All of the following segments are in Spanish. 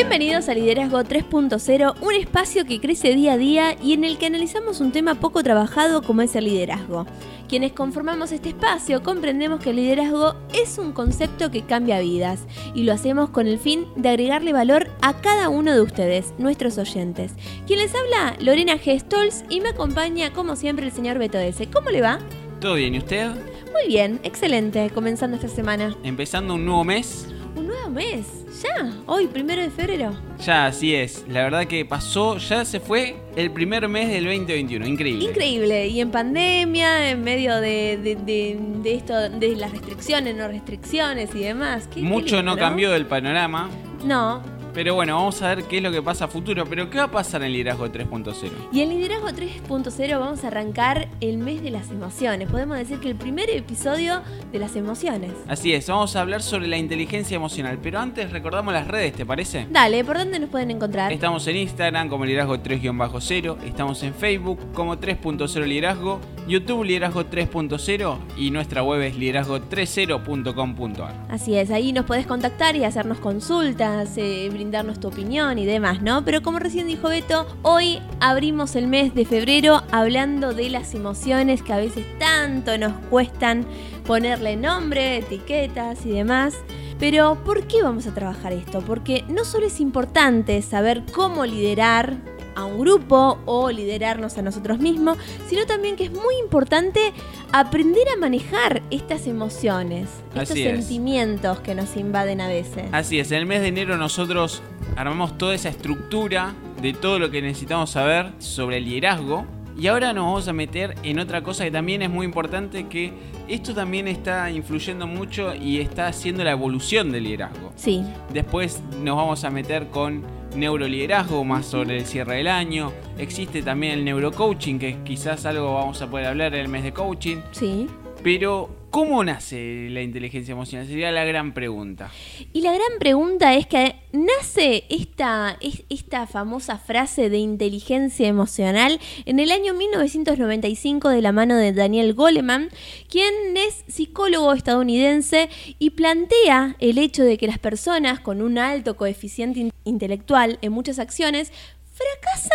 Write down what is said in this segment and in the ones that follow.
Bienvenidos a Liderazgo 3.0, un espacio que crece día a día y en el que analizamos un tema poco trabajado como es el liderazgo. Quienes conformamos este espacio comprendemos que el liderazgo es un concepto que cambia vidas y lo hacemos con el fin de agregarle valor a cada uno de ustedes, nuestros oyentes. Quien les habla, Lorena Gestols y me acompaña como siempre el señor Beto S. ¿Cómo le va? ¿Todo bien? ¿Y usted? Muy bien, excelente, comenzando esta semana. Empezando un nuevo mes. Un nuevo mes, ya, hoy, primero de febrero. Ya, así es. La verdad que pasó, ya se fue el primer mes del 2021. Increíble. Increíble. Y en pandemia, en medio de, de, de, de esto, de las restricciones, no restricciones y demás. ¿Qué- qué Mucho lindo, no cambió del panorama. No. Pero bueno, vamos a ver qué es lo que pasa a futuro. Pero ¿qué va a pasar en Liderazgo 3.0? Y en Liderazgo 3.0 vamos a arrancar el mes de las emociones. Podemos decir que el primer episodio de las emociones. Así es, vamos a hablar sobre la inteligencia emocional. Pero antes recordamos las redes, ¿te parece? Dale, ¿por dónde nos pueden encontrar? Estamos en Instagram como liderazgo 3-0, estamos en Facebook como 3.0 liderazgo, YouTube liderazgo 3.0 y nuestra web es liderazgo30.com.ar. Así es, ahí nos podés contactar y hacernos consultas, eh, brindarnos tu opinión y demás, ¿no? Pero como recién dijo Beto, hoy abrimos el mes de febrero hablando de las emociones que a veces tanto nos cuestan ponerle nombre, etiquetas y demás. Pero ¿por qué vamos a trabajar esto? Porque no solo es importante saber cómo liderar a un grupo o liderarnos a nosotros mismos, sino también que es muy importante aprender a manejar estas emociones, estos Así es. sentimientos que nos invaden a veces. Así es, en el mes de enero nosotros armamos toda esa estructura de todo lo que necesitamos saber sobre el liderazgo. Y ahora nos vamos a meter en otra cosa que también es muy importante, que esto también está influyendo mucho y está haciendo la evolución del liderazgo. Sí, Después nos vamos a meter con neuroliderazgo, más sobre el cierre del año. Existe también el neurocoaching, que quizás algo vamos a poder hablar en el mes de coaching. sí. Pero, ¿cómo nace la inteligencia emocional? Sería la gran pregunta. Y la gran pregunta es que nace esta, es- esta famosa frase de inteligencia emocional en el año 1995 de la mano de Daniel Goleman, quien es psicólogo estadounidense y plantea el hecho de que las personas con un alto coeficiente in- intelectual en muchas acciones fracasan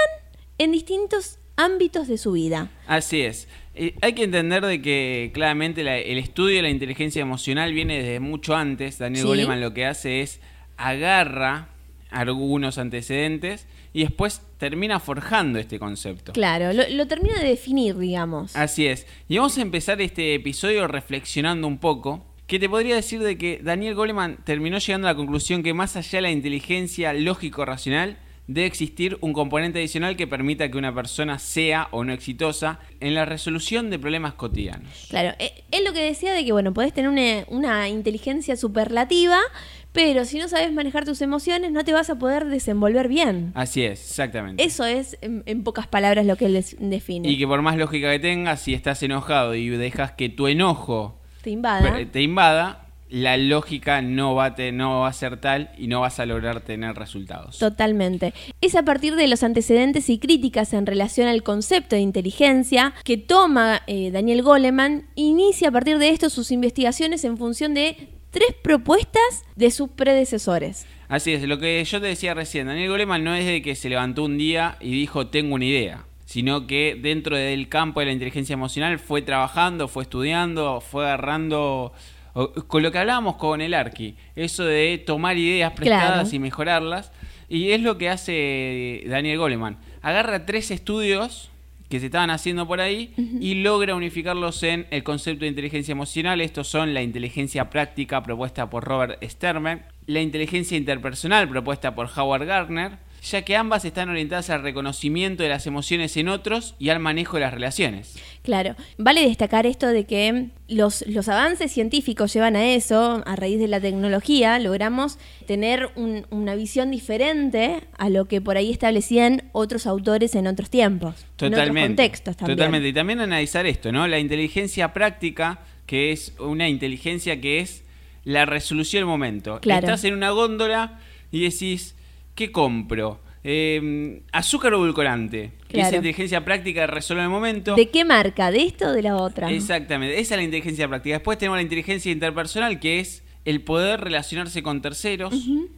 en distintos ámbitos de su vida. Así es. Eh, hay que entender de que claramente la- el estudio de la inteligencia emocional viene desde mucho antes. Daniel Sí. Goleman lo que hace es agarra algunos antecedentes y después termina forjando este concepto. Claro, lo, lo termina de definir, digamos. Así es. Y vamos a empezar este episodio reflexionando un poco. Que te podría decir de que Daniel Goleman terminó llegando a la conclusión que más allá de la inteligencia lógico-racional, debe existir un componente adicional que permita que una persona sea o no exitosa en la resolución de problemas cotidianos. Claro, eh, él lo que decía de que, bueno, podés tener una, una inteligencia superlativa, pero si no sabes manejar tus emociones, no te vas a poder desenvolver bien. Así es, exactamente. Eso es, en, en pocas palabras, lo que él define. Y que por más lógica que tengas, si estás enojado y dejas que tu enojo Te invada. te invada, la lógica no va, te- no va a ser tal y no vas a lograr tener resultados. Totalmente. Es a partir de los antecedentes y críticas en relación al concepto de inteligencia que toma eh, Daniel Goleman, inicia a partir de esto sus investigaciones en función de tres propuestas de sus predecesores. Así es, lo que yo te decía recién, Daniel Goleman no es de que se levantó un día y dijo tengo una idea, sino que dentro del campo de la inteligencia emocional fue trabajando, fue estudiando, fue agarrando, con lo que hablábamos con el Arqui, eso de tomar ideas prestadas Claro. y mejorarlas, y es lo que hace Daniel Goleman, agarra tres estudios que se estaban haciendo por ahí y logra unificarlos en el concepto de inteligencia emocional. Estos son la inteligencia práctica propuesta por Robert Sternberg, la inteligencia interpersonal propuesta por Howard Gardner, ya que ambas están orientadas al reconocimiento de las emociones en otros y al manejo de las relaciones. Claro, vale destacar esto de que los, los avances científicos llevan a eso, a raíz de la tecnología, logramos tener un- una visión diferente a lo que por ahí establecían otros autores en otros tiempos, en otros Totalmente. contextos también. Totalmente. Y también analizar esto, ¿no? La inteligencia práctica, que es una inteligencia que es la resolución del momento. Claro. Estás en una góndola y decís, ¿qué compro? eh, azúcar o edulcorante. Que Claro. esa inteligencia práctica resuelve el momento. ¿De qué marca? ¿De esto o de la otra? Exactamente, esa es la inteligencia práctica. Después tenemos la inteligencia interpersonal, que es el poder relacionarse con terceros,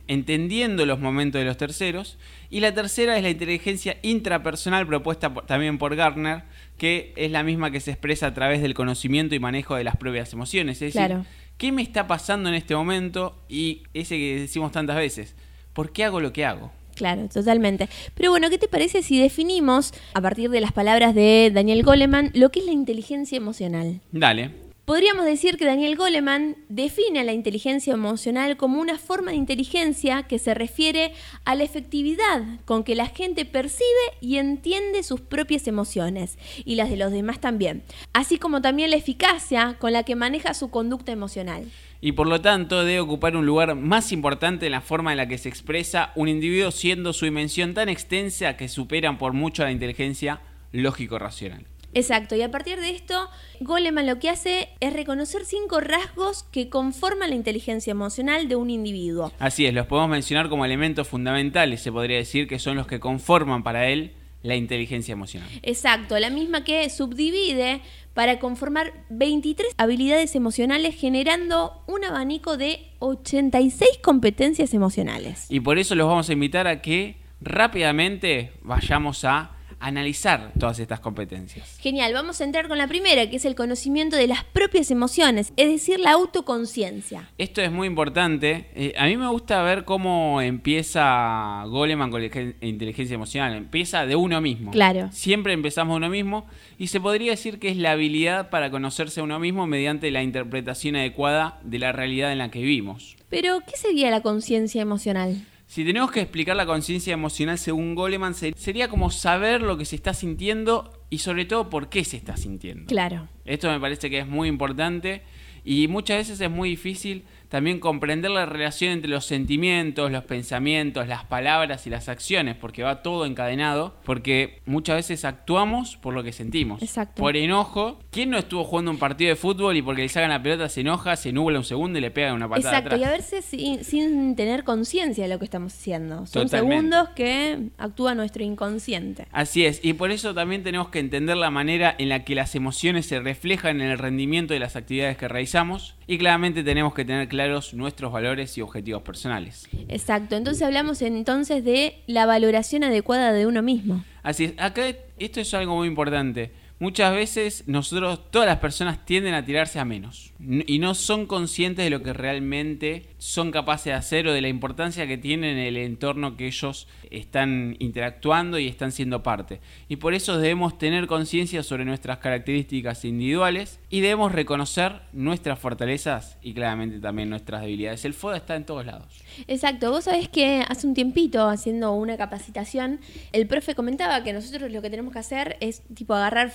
entendiendo los momentos de los terceros. Y la tercera es la inteligencia intrapersonal, propuesta por- también por Gardner, que es la misma que se expresa a través del conocimiento y manejo de las propias emociones. Es decir, Claro. ¿qué me está pasando en este momento? Y ese que decimos tantas veces, ¿por qué hago lo que hago? Claro, totalmente. Pero bueno, ¿qué te parece si definimos, a partir de las palabras de Daniel Goleman, lo que es la inteligencia emocional? Dale. Podríamos decir que Daniel Goleman define la inteligencia emocional como una forma de inteligencia que se refiere a la efectividad con que la gente percibe y entiende sus propias emociones y las de los demás también, así como también la eficacia con la que maneja su conducta emocional. y por lo tanto debe ocupar un lugar más importante en la forma en la que se expresa un individuo siendo su dimensión tan extensa que superan por mucho a la inteligencia lógico-racional. Exacto, y a partir de esto, Goleman lo que hace es reconocer cinco rasgos que conforman la inteligencia emocional de un individuo. Así es, los podemos mencionar como elementos fundamentales, se podría decir que son los que conforman para él la inteligencia emocional. Exacto, la misma que subdivide para conformar 23 habilidades emocionales generando un abanico de 86 competencias emocionales. Y por eso los vamos a invitar a que rápidamente vayamos a analizar todas estas competencias. Genial, vamos a entrar con la primera, que es el conocimiento de las propias emociones, es decir, la autoconciencia. Esto es muy importante. Eh, a mí me gusta ver cómo empieza Goleman con la ge- inteligencia emocional. Empieza de uno mismo. Claro. Siempre empezamos de uno mismo y se podría decir que es la habilidad para conocerse a uno mismo mediante la interpretación adecuada de la realidad en la que vivimos. Pero, ¿qué sería la conciencia emocional? Si tenemos que explicar la conciencia emocional según Goleman, se- sería como saber lo que se está sintiendo y sobre todo por qué se está sintiendo. Claro. Esto me parece que es muy importante y muchas veces es muy difícil también comprender la relación entre los sentimientos, los pensamientos, las palabras y las acciones, porque va todo encadenado, porque muchas veces actuamos por lo que sentimos. Exacto. Por enojo, ¿quién no estuvo jugando un partido de fútbol y porque le sacan la pelota se enoja, se nubla un segundo y le pega una patada Exacto, y a veces sin, sin tener conciencia de lo que estamos haciendo. Son Totalmente. segundos que actúa nuestro inconsciente. Así es, y por eso también tenemos que entender la manera en la que las emociones se reflejan en el rendimiento de las actividades que realizamos y claramente tenemos que tener claros nuestros valores y objetivos personales. Exacto, entonces hablamos entonces de la valoración adecuada de uno mismo. Así es, acá esto es algo muy importante. Muchas veces nosotros, todas las personas tienden a tirarse a menos y no son conscientes de lo que realmente son capaces de hacer o de la importancia que tienen en el entorno que ellos están interactuando y están siendo parte. Y por eso debemos tener conciencia sobre nuestras características individuales y debemos reconocer nuestras fortalezas y claramente también nuestras debilidades. El FODA está en todos lados. Exacto, vos sabés que hace un tiempito haciendo una capacitación, el profe comentaba que nosotros lo que tenemos que hacer es tipo agarrar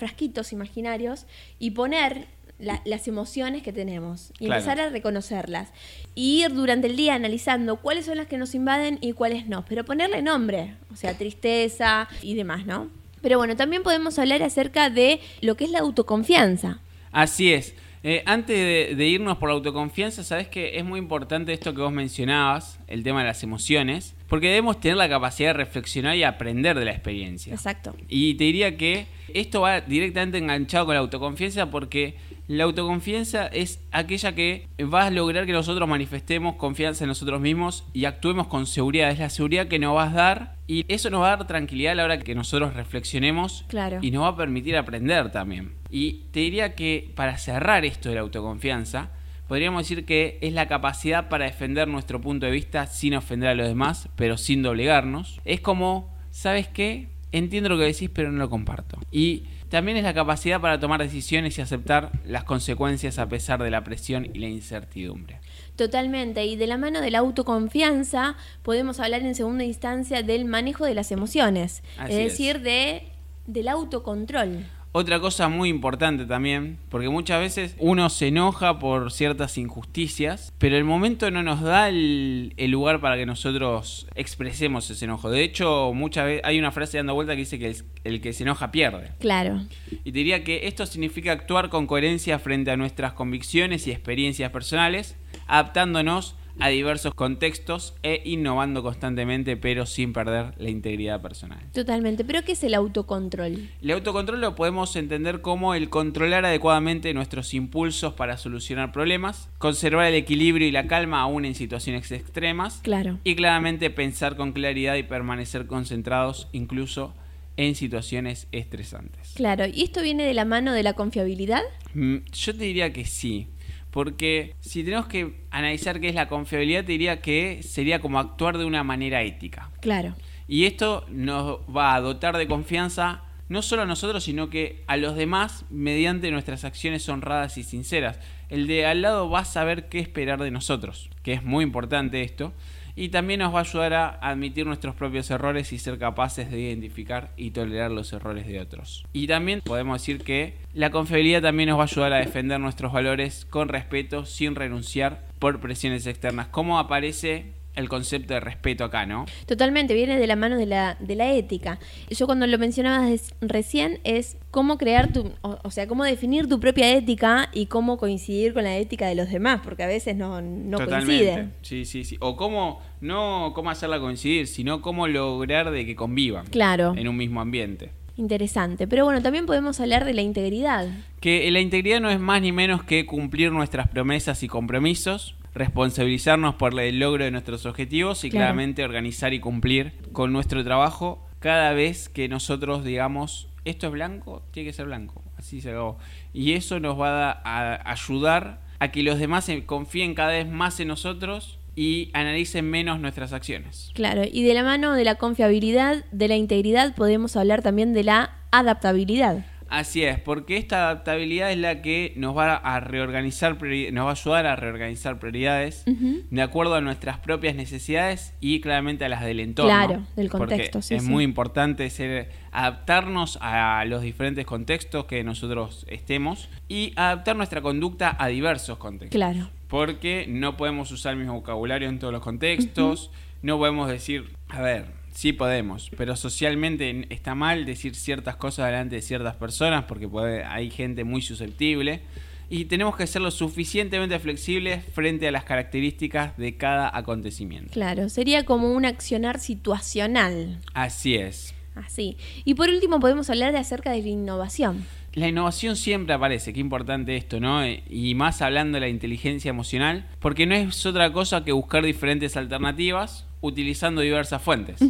imaginarios y poner la- las emociones que tenemos y Claro. empezar a reconocerlas. Y ir durante el día analizando cuáles son las que nos invaden y cuáles no, pero ponerle nombre, o sea, tristeza y demás, ¿no? Pero bueno, también podemos hablar acerca de lo que es la autoconfianza. Así es. Eh, antes de, de irnos por la autoconfianza, sabes que es muy importante esto que vos mencionabas, el tema de las emociones, porque debemos tener la capacidad de reflexionar y aprender de la experiencia. Exacto. Y te diría que esto va directamente enganchado con la autoconfianza porque la autoconfianza es aquella que va a lograr que nosotros manifestemos confianza en nosotros mismos y actuemos con seguridad. Es la seguridad que nos vas a dar y eso nos va a dar tranquilidad a la hora que nosotros reflexionemos Claro. y nos va a permitir aprender también. Y te diría que para cerrar esto de la autoconfianza, podríamos decir que es la capacidad para defender nuestro punto de vista sin ofender a los demás, pero sin doblegarnos. Es como, ¿sabes qué? Entiendo lo que decís, pero no lo comparto. Y también es la capacidad para tomar decisiones y aceptar las consecuencias a pesar de la presión y la incertidumbre. Totalmente, y de la mano de la autoconfianza podemos hablar en segunda instancia del manejo de las emociones, Así es es. decir, de, del autocontrol. Otra cosa muy importante también, porque muchas veces uno se enoja por ciertas injusticias, pero el momento no nos da el, el lugar para que nosotros expresemos ese enojo. De hecho, muchas veces hay una frase dando vuelta que dice que el, el que se enoja pierde. Claro, Y te diría que esto significa actuar con coherencia frente a nuestras convicciones y experiencias personales, adaptándonos a diversos contextos e innovando constantemente, pero sin perder la integridad personal. Totalmente. ¿Pero qué es el autocontrol? El autocontrol lo podemos entender como el controlar adecuadamente nuestros impulsos para solucionar problemas, conservar el equilibrio y la calma aún en situaciones extremas. Claro. Y claramente pensar con claridad y permanecer concentrados incluso en situaciones estresantes. Claro, ¿y esto viene de la mano de la confiabilidad? Mm, yo te diría que sí. Porque si tenemos que analizar qué es la confiabilidad, te diría que sería como actuar de una manera ética. Claro. Y esto nos va a dotar de confianza no solo a nosotros, sino que a los demás mediante nuestras acciones honradas y sinceras. El de al lado va a saber qué esperar de nosotros, que es muy importante esto y también nos va a ayudar a admitir nuestros propios errores y ser capaces de identificar y tolerar los errores de otros. Y también podemos decir que la confiabilidad también nos va a ayudar a defender nuestros valores con respeto sin renunciar por presiones externas. ¿Cómo aparece el concepto de respeto acá, ¿no? Totalmente, viene de la mano de la, de la ética. Yo cuando lo mencionabas recién es cómo crear tu, o, sea, cómo definir tu propia ética y cómo coincidir con la ética de los demás, porque a veces no, no coinciden. Sí, sí, sí. O cómo, no cómo hacerla coincidir, sino cómo lograr de que convivan claro. en un mismo ambiente. Interesante. Pero bueno, también podemos hablar de la integridad. Que la integridad no es más ni menos que cumplir nuestras promesas y compromisos, responsabilizarnos por el logro de nuestros objetivos y claramente organizar y cumplir con nuestro trabajo cada vez que nosotros digamos esto es blanco, tiene que ser blanco. Así se hago. Y eso nos va a, ayudar a que los demás confíen cada vez más en nosotros y analicen menos nuestras acciones. Claro, y de la mano de la confiabilidad, de la integridad, podemos hablar también de la adaptabilidad. Así es, porque esta adaptabilidad es la que nos va a reorganizar, nos va a ayudar a reorganizar prioridades de acuerdo a nuestras propias necesidades y claramente a las del entorno. Claro, del contexto. es muy importante ser, adaptarnos a los diferentes contextos que nosotros estemos y adaptar nuestra conducta a diversos contextos. Claro. Porque no podemos usar el mismo vocabulario en todos los contextos, no podemos decir, a ver, Sí podemos, pero socialmente está mal decir ciertas cosas delante de ciertas personas porque puede, hay gente muy susceptible y tenemos que ser lo suficientemente flexibles frente a las características de cada acontecimiento. Claro, sería como un accionar situacional. Así es. Así. Y por último podemos hablar de acerca de la innovación. La innovación siempre aparece, qué importante esto, ¿no? Y más hablando de la inteligencia emocional, porque no es otra cosa que buscar diferentes alternativas utilizando diversas fuentes.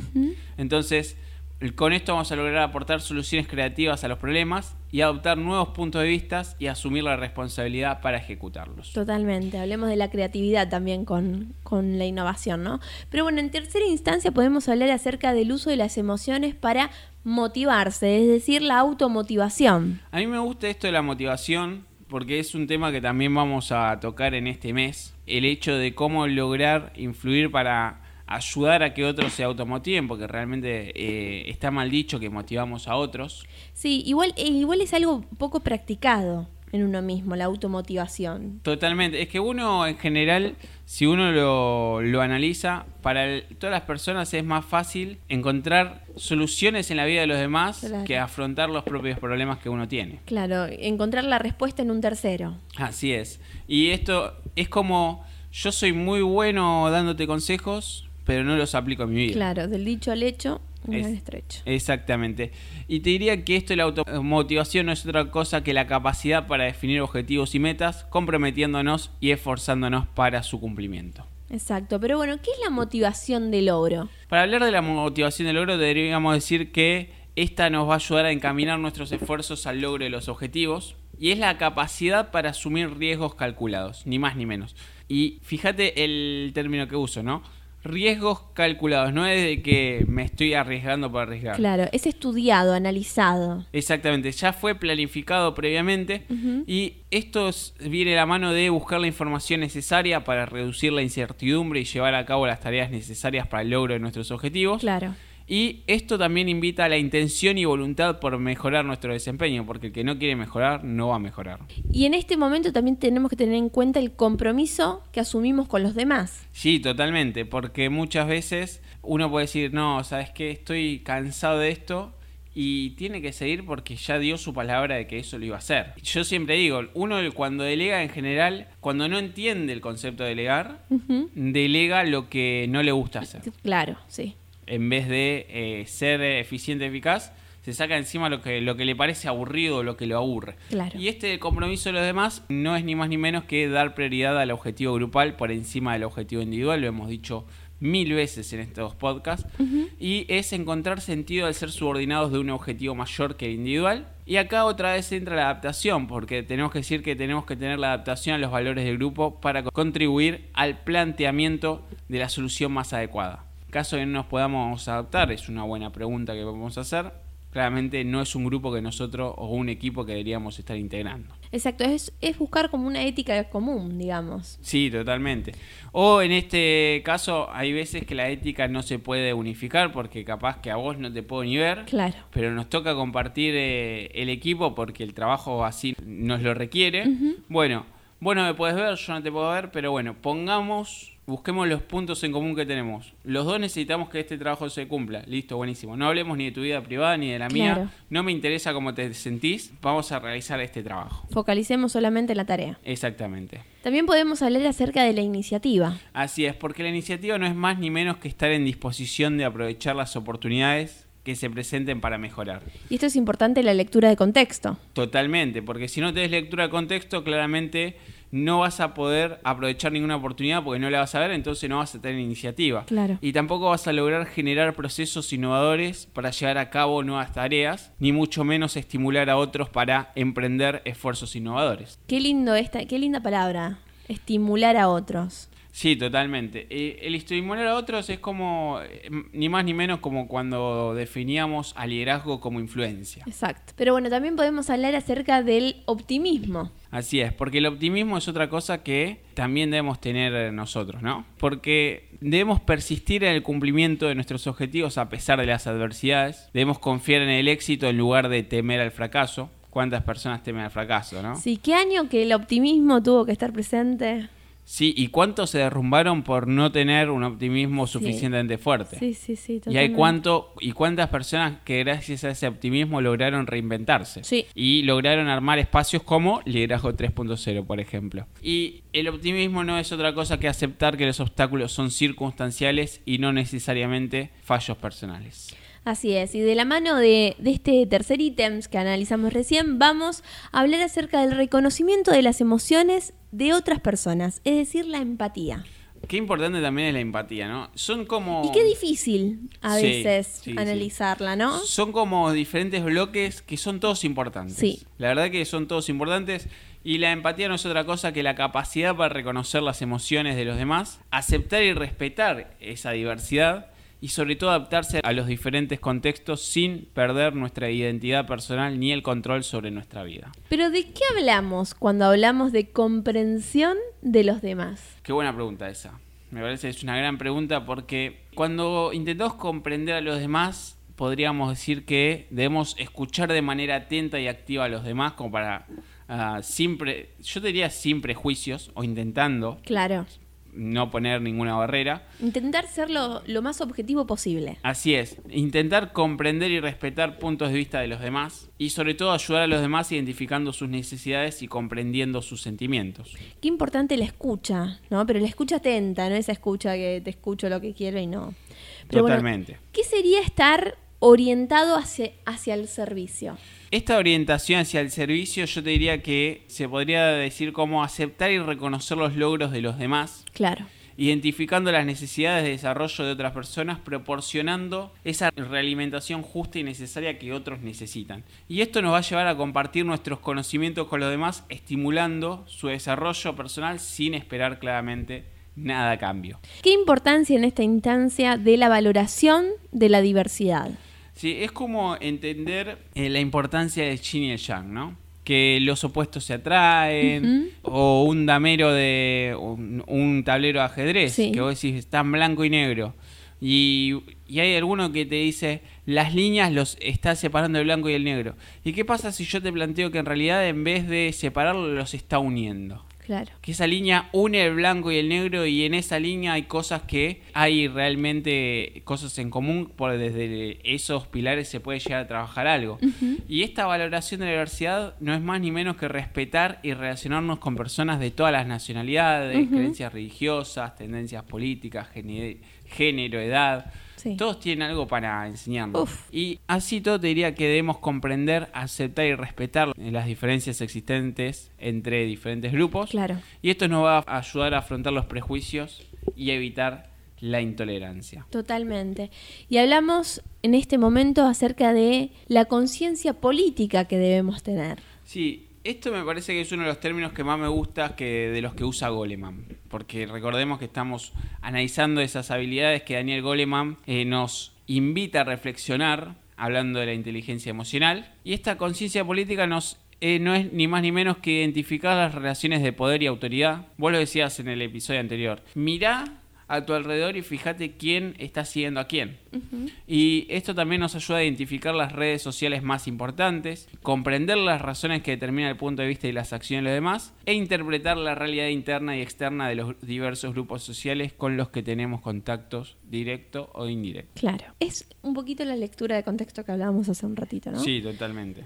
Entonces, con esto vamos a lograr aportar soluciones creativas a los problemas y adoptar nuevos puntos de vista y asumir la responsabilidad para ejecutarlos. Totalmente, hablemos de la creatividad también con, con, la innovación, ¿no? Pero bueno, en tercera instancia podemos hablar acerca del uso de las emociones para motivarse, es decir, la automotivación. A mí me gusta esto de la motivación porque es un tema que también vamos a tocar en este mes, el hecho de cómo lograr influir para ayudar a que otros se automotiven, porque realmente eh, está mal dicho que motivamos a otros. Sí, igual, eh, igual es algo poco practicado en uno mismo, la automotivación. Totalmente. Es que uno en general, si uno lo, lo analiza, para todas las personas es más fácil encontrar soluciones en la vida de los demás que afrontar los propios problemas que uno tiene. Claro, encontrar la respuesta en un tercero. Así es. Y esto es como, yo soy muy bueno dándote consejos, pero no los aplico en mi vida. Claro, del dicho al hecho, un estrecho. Exactamente. Y te diría que esto de la automotivación no es otra cosa que la capacidad para definir objetivos y metas, comprometiéndonos y esforzándonos para su cumplimiento. Exacto, pero bueno, ¿qué es la motivación de logro? Para hablar de la motivación de logro, deberíamos decir que esta nos va a ayudar a encaminar nuestros esfuerzos al logro de los objetivos y es la capacidad para asumir riesgos calculados, ni más ni menos. Y fíjate el término que uso, ¿no? Riesgos calculados, no es de que me estoy arriesgando para arriesgar. Claro, es estudiado, analizado. Exactamente, ya fue planificado previamente y esto viene a la mano de buscar la información necesaria para reducir la incertidumbre y llevar a cabo las tareas necesarias para el logro de nuestros objetivos. Claro. Y esto también invita a la intención y voluntad por mejorar nuestro desempeño, porque el que no quiere mejorar no va a mejorar. Y en este momento también tenemos que tener en cuenta el compromiso que asumimos con los demás. Sí, totalmente, porque muchas veces uno puede decir, no, sabes que estoy cansado de esto y tiene que seguir porque ya dio su palabra de que eso lo iba a hacer. Yo siempre digo, uno cuando delega en general, cuando no entiende el concepto de delegar, delega lo que no le gusta hacer. Claro, sí. En vez de eh, ser eficiente, eficaz, se saca encima lo que, lo que le parece aburrido o lo que lo aburre. Claro. Y este compromiso de los demás no es ni más ni menos que dar prioridad al objetivo grupal por encima del objetivo individual, lo hemos dicho mil veces en estos podcasts, y es encontrar sentido al ser subordinados de un objetivo mayor que el individual. Y acá otra vez entra la adaptación, porque tenemos que decir que tenemos que tener la adaptación a los valores del grupo para contribuir al planteamiento de la solución más adecuada. Caso de que no nos podamos adaptar, es una buena pregunta que vamos a hacer claramente no es un grupo que nosotros o un equipo que deberíamos estar integrando. Exacto, es, es buscar como una ética común, digamos. Sí, totalmente. O en este caso hay veces que la ética no se puede unificar porque capaz que a vos no te puedo ni ver, claro. pero nos toca compartir eh, el equipo porque el trabajo así nos lo requiere. Bueno, vos no me puedes ver, yo no te puedo ver, pero bueno, pongamos busquemos los puntos en común que tenemos. Los dos necesitamos que este trabajo se cumpla. Listo, buenísimo. No hablemos ni de tu vida privada ni de la mía. No me interesa cómo te sentís. Vamos a realizar este trabajo. Focalicemos solamente la tarea. Exactamente. También podemos hablar acerca de la iniciativa. Así es, porque la iniciativa no es más ni menos que estar en disposición de aprovechar las oportunidades que se presenten para mejorar. Y esto es importante la lectura de contexto. Totalmente, porque si no tenés lectura de contexto, claramente no vas a poder aprovechar ninguna oportunidad porque no la vas a ver, entonces no vas a tener iniciativa. Claro. Y tampoco vas a lograr generar procesos innovadores para llevar a cabo nuevas tareas, ni mucho menos estimular a otros para emprender esfuerzos innovadores. Qué lindo esta, qué linda palabra, estimular a otros. Sí, totalmente. Eh, el estimular a otros es como, eh, ni más ni menos como cuando definíamos al liderazgo como influencia. Exacto. Pero bueno, también podemos hablar acerca del optimismo. Así es, porque el optimismo es otra cosa que también debemos tener nosotros, ¿no? Porque debemos persistir en el cumplimiento de nuestros objetivos a pesar de las adversidades, debemos confiar en el éxito en lugar de temer al fracaso. ¿Cuántas personas temen al fracaso, no? Sí, ¿qué año que el optimismo tuvo que estar presente? Sí, y cuántos se derrumbaron por no tener un optimismo suficientemente fuerte. Sí, sí, sí. Y hay cuánto y cuántas personas que gracias a ese optimismo lograron reinventarse. Sí. Y lograron armar espacios como Liderazgo 3.0, por ejemplo. Y el optimismo no es otra cosa que aceptar que los obstáculos son circunstanciales y no necesariamente fallos personales. Así es, y de la mano de, de este tercer ítem que analizamos recién, vamos a hablar acerca del reconocimiento de las emociones de otras personas, es decir, la empatía. Qué importante también es la empatía, ¿no? Son como... Y qué difícil a veces analizarla, ¿no? Son como diferentes bloques que son todos importantes. Sí. La verdad que son todos importantes y la empatía no es otra cosa que la capacidad para reconocer las emociones de los demás, aceptar y respetar esa diversidad y sobre todo adaptarse a los diferentes contextos sin perder nuestra identidad personal ni el control sobre nuestra vida. Pero ¿de qué hablamos cuando hablamos de comprensión de los demás? Qué buena pregunta esa. Me parece que es una gran pregunta porque cuando intentamos comprender a los demás, podríamos decir que debemos escuchar de manera atenta y activa a los demás como para uh, siempre, yo diría sin prejuicios o intentando. Claro no poner ninguna barrera. Intentar ser lo, más objetivo posible. Así es, intentar comprender y respetar puntos de vista de los demás y sobre todo ayudar a los demás identificando sus necesidades y comprendiendo sus sentimientos. Qué importante la escucha, ¿no? Pero la escucha atenta, no esa escucha que te escucho lo que quiero y no. Totalmente. ¿Qué sería estar orientado hacia, hacia el servicio? Esta orientación hacia el servicio yo te diría que se podría decir como aceptar y reconocer los logros de los demás. Claro. Identificando las necesidades de desarrollo de otras personas, proporcionando esa realimentación justa y necesaria que otros necesitan. Y esto nos va a llevar a compartir nuestros conocimientos con los demás, estimulando su desarrollo personal sin esperar claramente nada a cambio. ¿Qué importancia en esta instancia de la valoración de la diversidad? Sí, es como entender eh, la importancia del yin y el yang, ¿no? Que los opuestos se atraen, o un damero de un, tablero de ajedrez, que vos decís, están blanco y negro. Y, y, hay alguno que te dice, las líneas los está separando el blanco y el negro. ¿Y qué pasa si yo te planteo que en realidad en vez de separarlos los está uniendo? Claro. Que esa línea une el blanco y el negro y en esa línea hay cosas que hay realmente cosas en común, por desde esos pilares se puede llegar a trabajar algo. Y esta valoración de la diversidad no es más ni menos que respetar y relacionarnos con personas de todas las nacionalidades, creencias religiosas, tendencias políticas, género, edad. Todos tienen algo para enseñarnos. Y así todo te diría que debemos comprender, aceptar y respetar las diferencias existentes entre diferentes grupos. Claro. Y esto nos va a ayudar a afrontar los prejuicios y evitar la intolerancia. Totalmente. Y hablamos en este momento acerca de la conciencia política que debemos tener. Sí, esto me parece que es uno de los términos que más me gusta que de los que usa Goleman, porque recordemos que estamos analizando esas habilidades que Daniel Goleman eh, nos invita a reflexionar, hablando de la inteligencia emocional, y esta conciencia política nos eh, no es ni más ni menos que identificar las relaciones de poder y autoridad. Vos lo decías en el episodio anterior. Mirá a tu alrededor y fíjate quién está siguiendo a quién. Y esto también nos ayuda a identificar las redes sociales más importantes, comprender las razones que determinan el punto de vista y las acciones de los demás, e interpretar la realidad interna y externa de los diversos grupos sociales con los que tenemos contactos directo o indirecto. Claro. Es un poquito la lectura de contexto que hablábamos hace un ratito, ¿no? Sí, totalmente.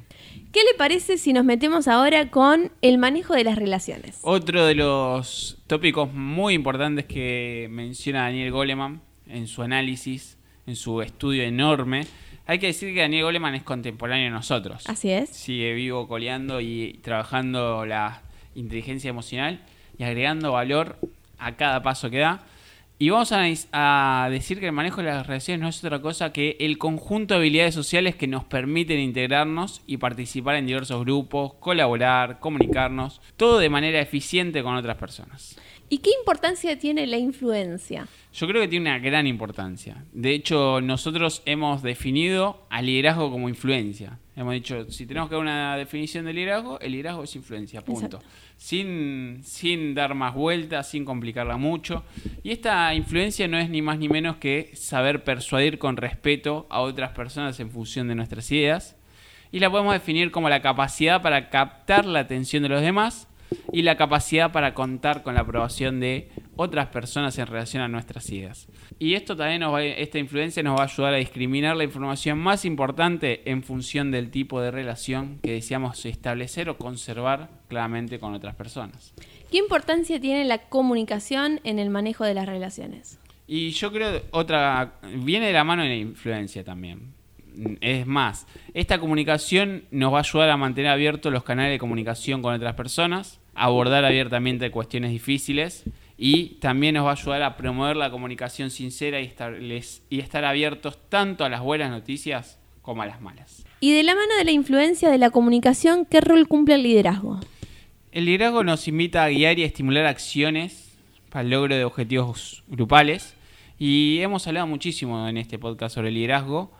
¿Qué le parece si nos metemos ahora con el manejo de las relaciones? Otro de los tópicos muy importantes que menciona Daniel Goleman en su análisis, en su estudio enorme. Hay que decir que Daniel Goleman es contemporáneo de nosotros. Así es. Sigue vivo coleando y trabajando la inteligencia emocional y agregando valor a cada paso que da. Y vamos a, decir que el manejo de las relaciones no es otra cosa que el conjunto de habilidades sociales que nos permiten integrarnos y participar en diversos grupos, colaborar, comunicarnos, todo de manera eficiente con otras personas. ¿Y qué importancia tiene la influencia? Yo creo que tiene una gran importancia. De hecho, nosotros hemos definido al liderazgo como influencia. Hemos dicho, si tenemos que dar una definición de liderazgo, el liderazgo es influencia, punto. Sin, sin dar más vueltas, sin complicarla mucho. Y esta influencia no es ni más ni menos que saber persuadir con respeto a otras personas en función de nuestras ideas. Y la podemos definir como la capacidad para captar la atención de los demás y la capacidad para contar con la aprobación de otras personas en relación a nuestras ideas. Y esto también nos va, esta influencia nos va a ayudar a discriminar la información más importante en función del tipo de relación que deseamos establecer o conservar claramente con otras personas. ¿Qué importancia tiene la comunicación en el manejo de las relaciones? Y yo creo otra viene de la mano de la influencia también. Es más, esta comunicación nos va a ayudar a mantener abiertos los canales de comunicación con otras personas, abordar abiertamente cuestiones difíciles y también nos va a ayudar a promover la comunicación sincera y estar, y estar abiertos tanto a las buenas noticias como a las malas. Y de la mano de la influencia de la comunicación, ¿qué rol cumple el liderazgo? El liderazgo nos invita a guiar y a estimular acciones para el logro de objetivos grupales y hemos hablado muchísimo en este podcast sobre el liderazgo.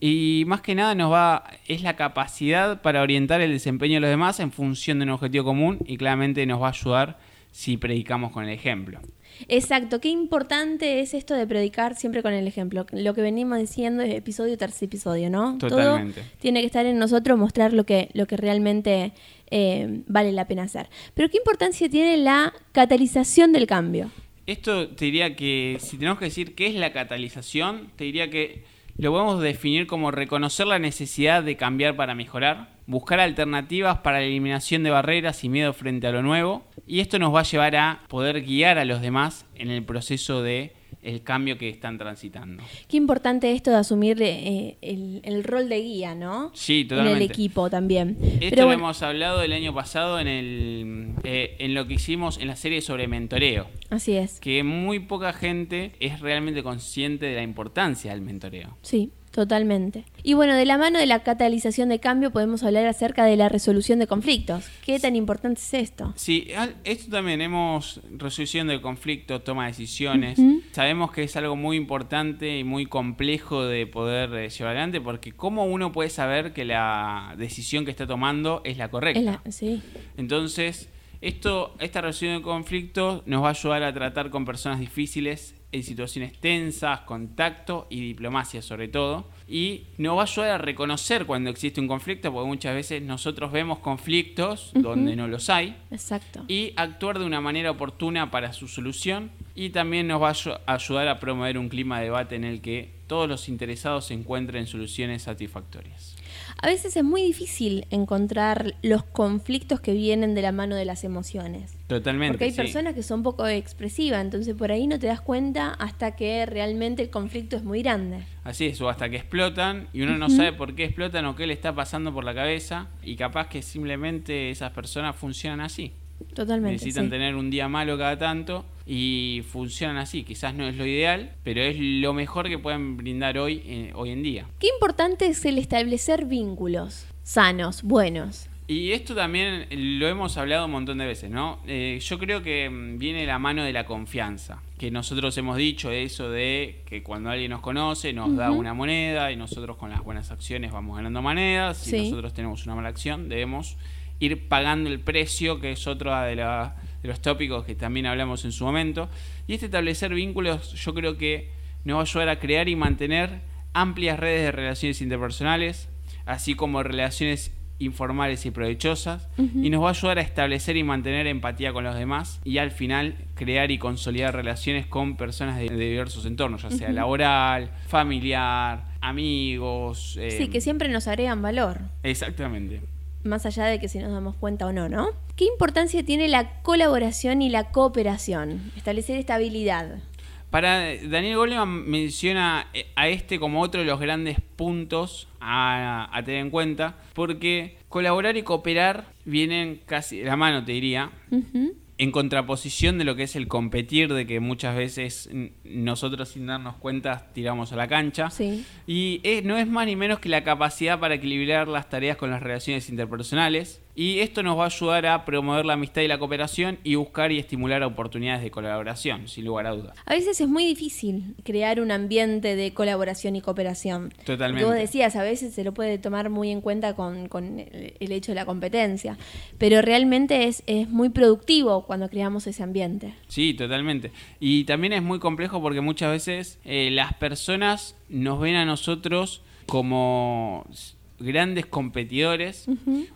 Y más que nada nos va, es la capacidad para orientar el desempeño de los demás en función de un objetivo común y claramente nos va a ayudar si predicamos con el ejemplo. Exacto, qué importante es esto de predicar siempre con el ejemplo. Lo que venimos diciendo es episodio tras episodio, ¿no? Totalmente. tiene que estar en nosotros mostrar lo que, lo que realmente eh, vale la pena hacer. Pero qué importancia tiene la catalización del cambio. Esto te diría que, si tenemos que decir qué es la catalización, te diría que lo podemos definir como reconocer la necesidad de cambiar para mejorar, buscar alternativas para la eliminación de barreras y miedo frente a lo nuevo, y esto nos va a llevar a poder guiar a los demás en el proceso de el cambio que están transitando. Qué importante esto de asumir eh, el, rol de guía, ¿no? Sí, totalmente. En el equipo también. Esto lo hemos hablado el año pasado en, el, eh, en lo que hicimos en la serie sobre mentoreo. Así es. Que muy poca gente es realmente consciente de la importancia del mentoreo. Sí. Totalmente. Y bueno, de la mano de la catalización de cambio podemos hablar acerca de la resolución de conflictos. ¿Qué tan importante es esto? Sí, esto también hemos resolución de conflictos, toma de decisiones. Sabemos que es algo muy importante y muy complejo de poder eh, llevar adelante porque cómo uno puede saber que la decisión que está tomando es la correcta. sí. Entonces, esto, esta resolución de conflictos nos va a ayudar a tratar con personas difíciles en situaciones tensas, contacto y diplomacia sobre todo. Y nos va a ayudar a reconocer cuando existe un conflicto, porque muchas veces nosotros vemos conflictos donde no los hay. Exacto. Y actuar de una manera oportuna para su solución. Y también nos va a ayudar a promover un clima de debate en el que todos los interesados encuentren soluciones satisfactorias. A veces es muy difícil encontrar los conflictos que vienen de la mano de las emociones. Totalmente. Porque hay personas que son poco expresivas, entonces por ahí no te das cuenta hasta que realmente el conflicto es muy grande. Así es, o hasta que explotan y uno no sabe por qué explotan o qué le está pasando por la cabeza y capaz que simplemente esas personas funcionan así. Totalmente. Necesitan tener un día malo cada tanto y funcionan así. Quizás no es lo ideal, pero es lo mejor que pueden brindar hoy, eh, hoy en día. Qué importante es el establecer vínculos sanos, buenos. Y esto también lo hemos hablado un montón de veces, ¿no? Eh, yo creo que mm, viene la mano de la confianza, que nosotros hemos dicho eso de que cuando alguien nos conoce nos da una moneda y nosotros con las buenas acciones vamos ganando monedas, si nosotros tenemos una mala acción debemos ir pagando el precio, que es otro de, de los tópicos que también hablamos en su momento. Y este establecer vínculos yo creo que nos va a ayudar a crear y mantener amplias redes de relaciones interpersonales, así como relaciones informales y provechosas, y nos va a ayudar a establecer y mantener empatía con los demás y al final crear y consolidar relaciones con personas de, diversos entornos, ya sea laboral, familiar, amigos. sí, que siempre nos agregan valor. Exactamente más allá de que si nos damos cuenta o no, ¿no? ¿Qué importancia tiene la colaboración y la cooperación? Establecer estabilidad. Para Daniel Goleman menciona eh, a este como otro de los grandes puntos a, tener en cuenta, porque colaborar y cooperar vienen casi de la mano, te diría en contraposición de lo que es el competir, de que muchas veces nosotros sin darnos cuenta tiramos a la cancha. Y no es más ni menos que la capacidad para equilibrar las tareas con las relaciones interpersonales. Y esto nos va a ayudar a promover la amistad y la cooperación y buscar y estimular oportunidades de colaboración, sin lugar a dudas. A veces es muy difícil crear un ambiente de colaboración y cooperación. Totalmente. Como decías, a veces se lo puede tomar muy en cuenta con, el hecho de la competencia, pero realmente es, es muy productivo cuando creamos ese ambiente. Sí, totalmente. Y también es muy complejo porque muchas veces eh, las personas nos ven a nosotros como grandes competidores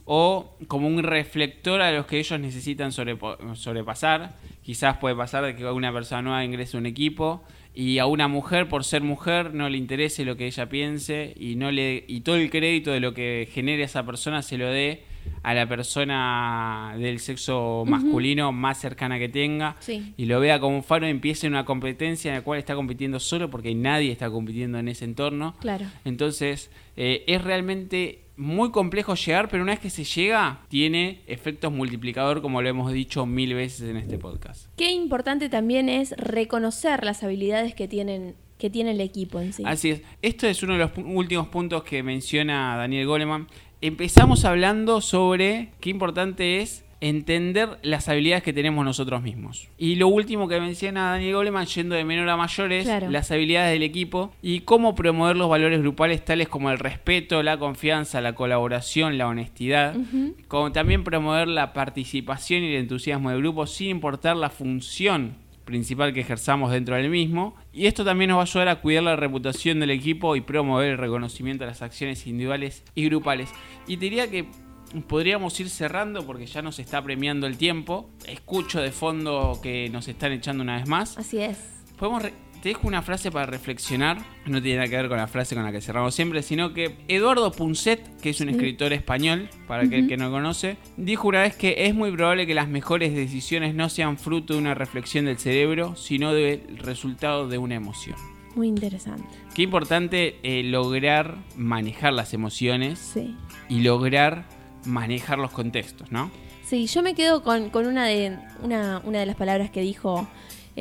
o como un reflector a los que ellos necesitan sobrepasar. Quizás puede pasar de que una persona nueva ingrese a un equipo y a una mujer por ser mujer no le interese lo que ella piense y no le y todo el crédito de lo que genere esa persona se lo dé a la persona del sexo masculino más cercana que tenga y lo vea como un faro empiece una competencia en la cual está compitiendo solo porque nadie está compitiendo en ese entorno. Claro. Entonces, eh, es realmente muy complejo llegar, pero una vez que se llega, tiene efectos multiplicador, como lo hemos dicho mil veces en este podcast. Qué importante también es reconocer las habilidades que tienen que tiene el equipo en sí. Así es. Esto es uno de los últimos puntos que menciona Daniel Goleman. Empezamos hablando sobre qué importante es entender las habilidades que tenemos nosotros mismos. Y lo último que menciona Daniel Goleman, yendo de menor a mayor, es las habilidades del equipo y cómo promover los valores grupales tales como el respeto, la confianza, la colaboración, la honestidad, como también promover la participación y el entusiasmo del grupo sin importar la función principal que ejerzamos dentro del mismo. Y esto también nos va a ayudar a cuidar la reputación del equipo y promover el reconocimiento de las acciones individuales y grupales. Y diría que podríamos ir cerrando porque ya nos está premiando el tiempo. Escucho de fondo que nos están echando una vez más. Así es. Podemos te dejo una frase para reflexionar. No tiene nada que ver con la frase con la que cerramos siempre, sino que Eduardo Punset, que es un escritor español, para aquel que no conoce, dijo una vez que es muy probable que las mejores decisiones no sean fruto de una reflexión del cerebro, sino del resultado de una emoción. Muy interesante. Qué importante eh, lograr manejar las emociones y lograr manejar los contextos, ¿no? Sí, yo me quedo con, una, de, una, una de las palabras que dijo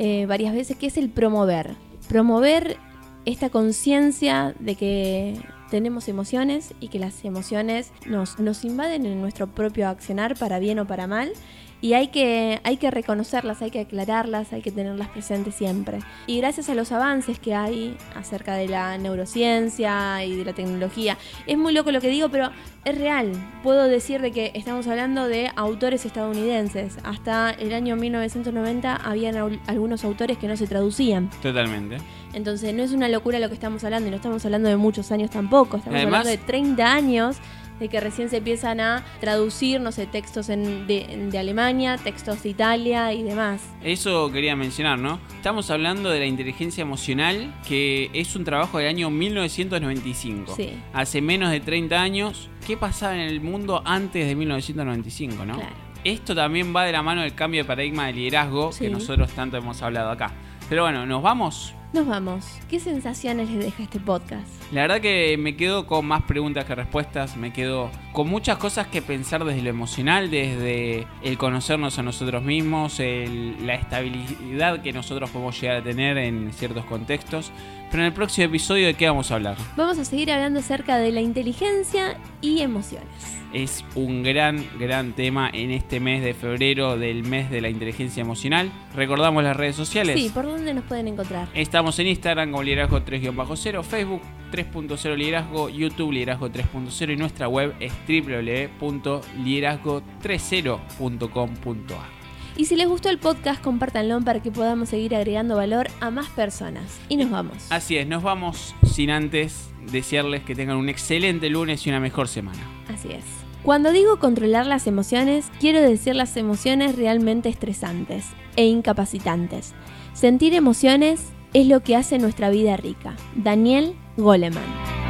eh, varias veces, que es el promover. Promover esta conciencia de que tenemos emociones y que las emociones nos, nos invaden en nuestro propio accionar para bien o para mal y hay que, hay que reconocerlas, hay que aclararlas, hay que tenerlas presentes siempre. Y gracias a los avances que hay acerca de la neurociencia y de la tecnología, es muy loco lo que digo, pero es real. Puedo decir de que estamos hablando de autores estadounidenses. Hasta el año 1990 habían algunos autores que no se traducían. Totalmente. Entonces no es una locura lo que estamos hablando y no estamos hablando de muchos años tampoco, estamos hablando de 30 años de que recién se empiezan a traducir, no sé, textos de, Alemania, textos de Italia y demás. Eso quería mencionar, ¿no? Estamos hablando de la inteligencia emocional, que es un trabajo del año 1995. Sí. Hace menos de 30 años. ¿Qué pasaba en el mundo antes de 1995, no? Claro. Esto también va de la mano del cambio de paradigma de liderazgo que nosotros tanto hemos hablado acá. Pero bueno, ¿nos vamos? Nos vamos. ¿Qué sensaciones le deja este podcast? La verdad que me quedo con más preguntas que respuestas, me quedo con muchas cosas que pensar desde lo emocional, desde el conocernos a nosotros mismos, la estabilidad que nosotros podemos llegar a tener en ciertos contextos. Pero en el próximo episodio, ¿de qué vamos a hablar? Vamos a seguir hablando acerca de la inteligencia y emociones es un gran, gran tema en este mes de febrero del mes de la inteligencia emocional. Recordamos las redes sociales. Sí, ¿por dónde nos pueden encontrar? Estamos en Instagram como liderazgo 3-0, Facebook 3.0 liderazgo, YouTube liderazgo 3.0 y nuestra web es www.liderazgo30.com.ar. Y si les gustó el podcast, compártanlo para que podamos seguir agregando valor a más personas. Y nos vamos. Así es, nos vamos sin antes desearles que tengan un excelente lunes y una mejor semana. Así es. Cuando digo controlar las emociones, quiero decir las emociones realmente estresantes e incapacitantes. Sentir emociones es lo que hace nuestra vida rica. Daniel Goleman.